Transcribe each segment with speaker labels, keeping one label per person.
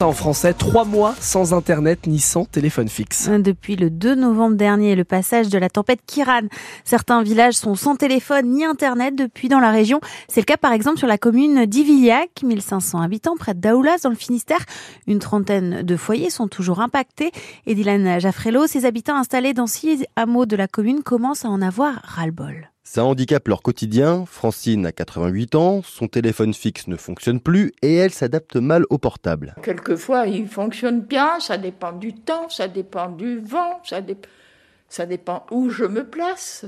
Speaker 1: En français, trois mois sans Internet ni sans téléphone fixe.
Speaker 2: Depuis le 2 novembre dernier, le passage de la tempête Kiran. Certains villages sont sans téléphone ni Internet depuis dans la région. C'est le cas par exemple sur la commune d'Ivillac, 1500 habitants près Daoulas dans le Finistère. Une trentaine de foyers sont toujours impactés. Et Dylan Jaffrello, ses habitants installés dans six hameaux de la commune commencent à en avoir ras-le-bol.
Speaker 3: Ça handicape leur quotidien. Francine a 88 ans, son téléphone fixe ne fonctionne plus et elle s'adapte mal au portable.
Speaker 4: Quelquefois, il fonctionne bien, ça dépend du temps, ça dépend du vent, ça, dépend où je me place.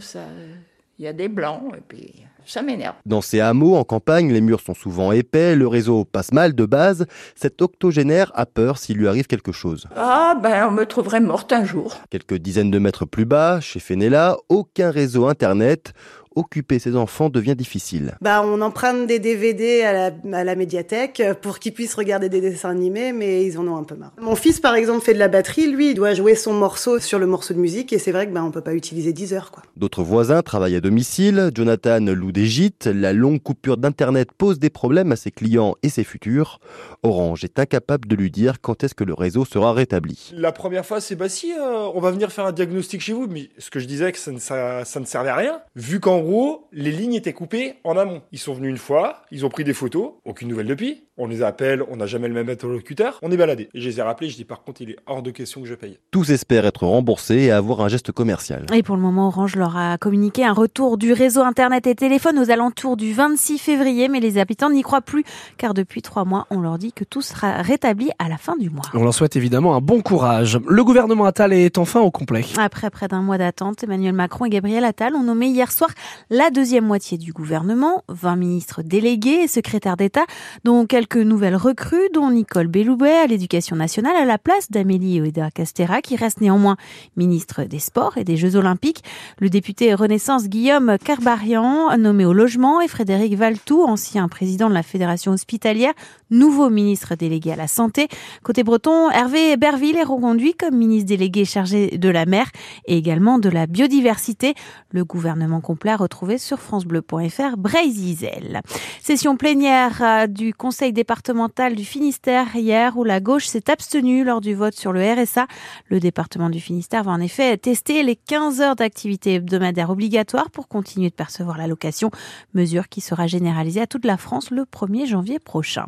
Speaker 4: Il y a des blancs et puis ça m'énerve.
Speaker 3: Dans ces hameaux en campagne, les murs sont souvent épais, le réseau passe mal de base. Cet octogénaire a peur s'il lui arrive quelque chose.
Speaker 4: Ah ben on me trouverait morte un jour.
Speaker 3: Quelques dizaines de mètres plus bas, chez Fenella, aucun réseau internet occuper ses enfants devient difficile.
Speaker 5: Bah, on emprunte des DVD à la, à la médiathèque pour qu'ils puissent regarder des dessins animés, mais ils en ont un peu marre. Mon fils, par exemple, fait de la batterie. Lui, il doit jouer son morceau sur le morceau de musique, et c'est vrai que bah, on peut pas utiliser 10 heures, quoi.
Speaker 3: D'autres voisins travaillent à domicile. Jonathan loue des gîtes. La longue coupure d'internet pose des problèmes à ses clients et ses futurs. Orange est incapable de lui dire quand est-ce que le réseau sera rétabli.
Speaker 6: La première fois, c'est bah si, euh, on va venir faire un diagnostic chez vous, mais ce que je disais que ça ne, ça, ça ne servait à rien, vu qu'en en gros, les lignes étaient coupées en amont. Ils sont venus une fois, ils ont pris des photos, aucune nouvelle depuis. On les appelle, on n'a jamais le même interlocuteur, on est baladé. Et je les ai rappelés, je dis par contre, il est hors de question que je paye.
Speaker 3: Tous espèrent être remboursés et avoir un geste commercial.
Speaker 2: Et pour le moment, Orange leur a communiqué un retour du réseau Internet et téléphone aux alentours du 26 février, mais les habitants n'y croient plus, car depuis trois mois, on leur dit que tout sera rétabli à la fin du mois.
Speaker 1: On leur souhaite évidemment un bon courage. Le gouvernement Attal est enfin au complet.
Speaker 2: Après près d'un mois d'attente, Emmanuel Macron et Gabriel Attal ont nommé hier soir la deuxième moitié du gouvernement, 20 ministres délégués et secrétaires d'État, dont quelques nouvelles recrues dont Nicole Belloubet à l'éducation nationale à la place d'Amélie Oeda Castera, qui reste néanmoins ministre des Sports et des Jeux Olympiques. Le député Renaissance Guillaume Carbarian, nommé au logement, et Frédéric Valtou, ancien président de la Fédération hospitalière, nouveau ministre délégué à la santé. Côté breton, Hervé Berville est reconduit comme ministre délégué chargé de la mer et également de la biodiversité. Le gouvernement complet a retrouvé sur francebleu.fr Brésil. Session plénière euh, du conseil départemental du Finistère hier où la gauche s'est abstenue lors du vote sur le RSA. Le département du Finistère va en effet tester les 15 heures d'activité hebdomadaire obligatoire pour continuer de percevoir l'allocation, mesure qui sera généralisée à toute la France le 1er janvier prochain.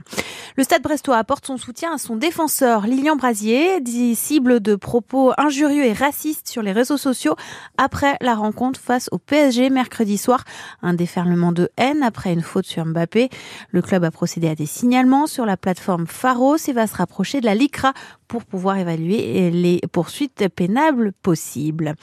Speaker 2: Le Stade Brestois apporte son soutien à son défenseur Lilian Brasier, cible de propos injurieux et racistes sur les réseaux sociaux après la rencontre face au PSG mercredi soir. Un déferlement de haine après une faute sur Mbappé. Le club a procédé à des sur la plateforme Pharos et va se rapprocher de la LICRA pour pouvoir évaluer les poursuites pénables possibles.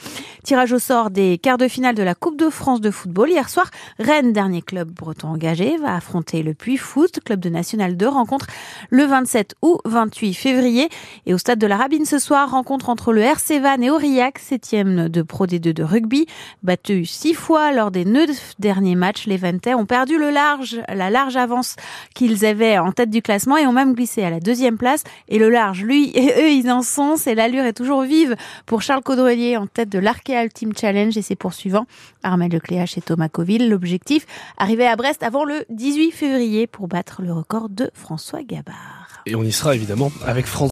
Speaker 2: Tirage au sort des quarts de finale de la Coupe de France de football. Hier soir, Rennes, dernier club breton engagé, va affronter le Puy Foot, club de National 2, rencontre le 27 ou 28 février. Et au stade de la Rabine ce soir, rencontre entre le RC Van et Aurillac, septième de Pro D2 de rugby. Battu six fois lors des neuf derniers matchs, les Ventais ont perdu le large, la large avance qu'ils avaient en tête du classement et ont même glissé à la deuxième place. Et le large, lui, et eux, ils en sont. C'est l'allure est toujours vive pour Charles Caudrelier en tête de l'Arkea Team Challenge et ses poursuivants. Armel Lecléache et Thomas Coville. L'objectif, arriver à Brest avant le 18 février pour battre le record de François Gabard.
Speaker 1: Et on y sera évidemment avec France